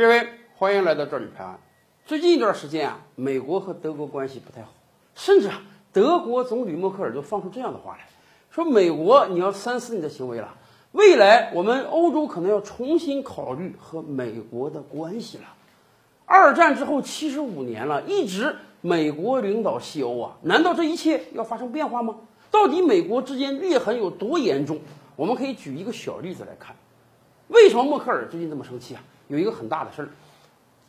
日威，欢迎来到这里拍案。最近一段时间啊，美国和德国关系不太好，甚至啊，德国总理默克尔都放出这样的话来说：“美国，你要三思你的行为了。未来我们欧洲可能要重新考虑和美国的关系了。”二战之后七十五年了，一直美国领导西欧啊，难道这一切要发生变化吗？到底美国之间裂痕有多严重？我们可以举一个小例子来看。为什么默克尔最近这么生气啊？有一个很大的事儿，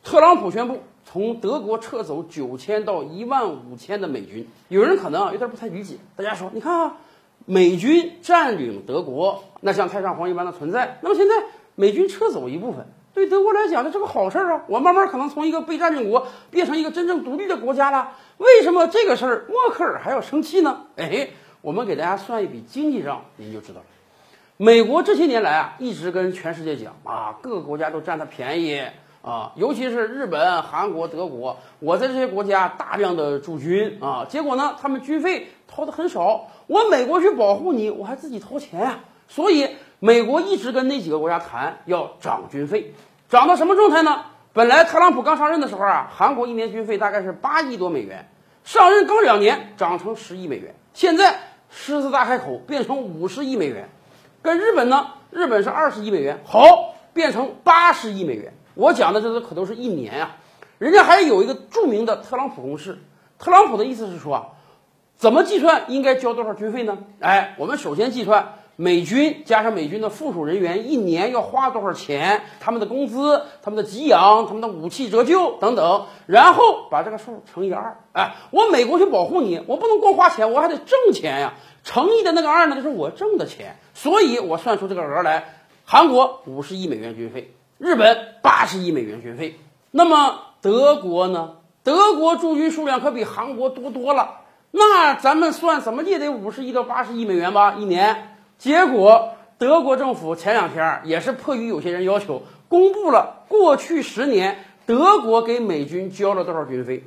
特朗普宣布从德国撤走九千到一万五千的美军。有人可能啊有点不太理解，大家说，你看啊，美军占领德国，那像太上皇一般的存在。那么现在美军撤走一部分，对德国来讲，这是个好事儿啊！我慢慢可能从一个被占领国变成一个真正独立的国家了。为什么这个事儿默克尔还要生气呢？哎，我们给大家算一笔经济账，您就知道了。美国这些年来啊，一直跟全世界讲啊，各个国家都占他便宜啊，尤其是日本、韩国、德国，我在这些国家大量的驻军啊，结果呢，他们军费掏的很少，我美国去保护你，我还自己掏钱呀，所以美国一直跟那几个国家谈要涨军费，涨到什么状态呢？本来特朗普刚上任的时候啊，韩国一年军费大概是八亿多美元，上任刚两年涨成十亿美元，现在狮子大开口变成五十亿美元。跟日本呢？日本是二十亿美元，好变成八十亿美元。我讲的这都可都是一年啊，人家还有一个著名的特朗普公式。特朗普的意思是说啊，怎么计算应该交多少军费呢？哎，我们首先计算美军加上美军的附属人员一年要花多少钱，他们的工资、他们的给养、他们的武器折旧等等，然后把这个数乘以二。哎，我美国去保护你，我不能光花钱，我还得挣钱呀。乘以的那个二呢，就是我挣的钱。所以我算出这个额来：韩国五十亿美元军费，日本八十亿美元军费。那么德国呢？德国驻军数量可比韩国多多了。那咱们算怎么也得五十亿到八十亿美元吧，一年。结果德国政府前两天也是迫于有些人要求，公布了过去十年德国给美军交了多少军费。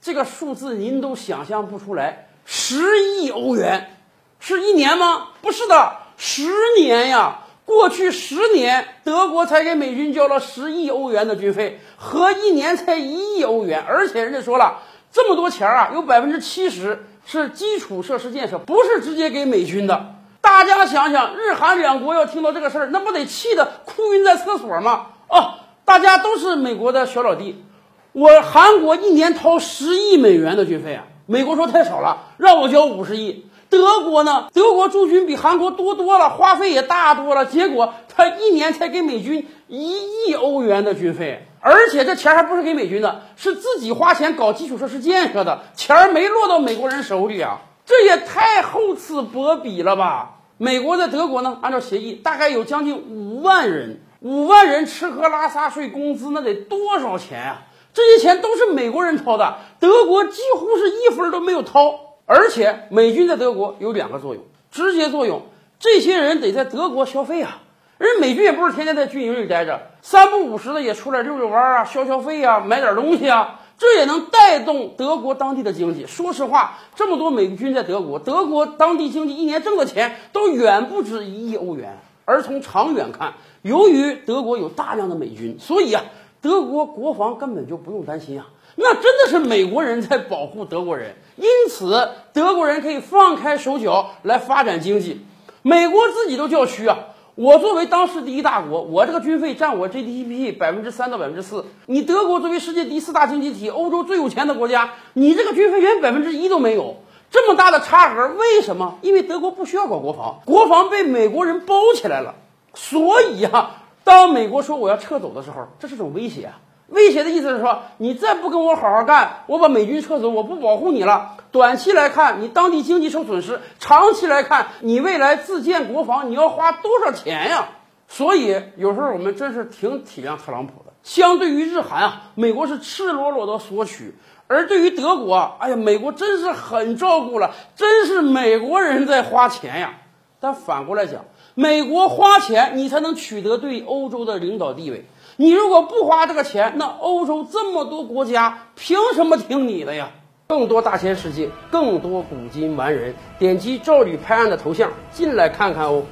这个数字您都想象不出来，十亿欧元，是一年吗？不是的。十年呀，过去十年，德国才给美军交了十亿欧元的军费，合一年才一亿欧元。而且人家说了，这么多钱啊，有百分之七十是基础设施建设，不是直接给美军的。大家想想，日韩两国要听到这个事儿，那不得气得哭晕在厕所吗？哦，大家都是美国的小老弟，我韩国一年掏十亿美元的军费啊，美国说太少了，让我交五十亿。德国呢？德国驻军比韩国多多了，花费也大多了。结果他一年才给美军一亿欧元的军费，而且这钱还不是给美军的，是自己花钱搞基础设施建设的，钱没落到美国人手里啊！这也太厚此薄彼了吧！美国在德国呢，按照协议，大概有将近五万人，五万人吃喝拉撒睡工资，那得多少钱啊？这些钱都是美国人掏的，德国几乎是一分都没有掏。而且美军在德国有两个作用，直接作用，这些人得在德国消费啊。人美军也不是天天在军营里待着，三不五时的也出来溜溜弯啊，消消费啊，买点东西啊，这也能带动德国当地的经济。说实话，这么多美军在德国，德国当地经济一年挣的钱都远不止一亿欧元。而从长远看，由于德国有大量的美军，所以啊，德国国防根本就不用担心啊。那真的是美国人在保护德国人，因此德国人可以放开手脚来发展经济。美国自己都叫虚啊！我作为当时第一大国，我这个军费占我 GDP 百分之三到百分之四。你德国作为世界第四大经济体，欧洲最有钱的国家，你这个军费连百分之一都没有，这么大的差额，为什么？因为德国不需要搞国防，国防被美国人包起来了。所以啊，当美国说我要撤走的时候，这是种威胁啊。威胁的意思是说，你再不跟我好好干，我把美军撤走，我不保护你了。短期来看，你当地经济受损失；长期来看，你未来自建国防，你要花多少钱呀？所以有时候我们真是挺体谅特朗普的。相对于日韩啊，美国是赤裸裸的索取；而对于德国，哎呀，美国真是很照顾了，真是美国人在花钱呀。但反过来讲，美国花钱，你才能取得对欧洲的领导地位。你如果不花这个钱，那欧洲这么多国家凭什么听你的呀？更多大千世界，更多古今完人，点击赵吕拍案的头像进来看看哦。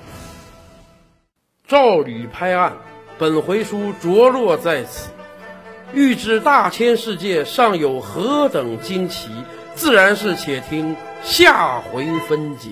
赵吕拍案，本回书着落在此。欲知大千世界尚有何等惊奇，自然是且听下回分解。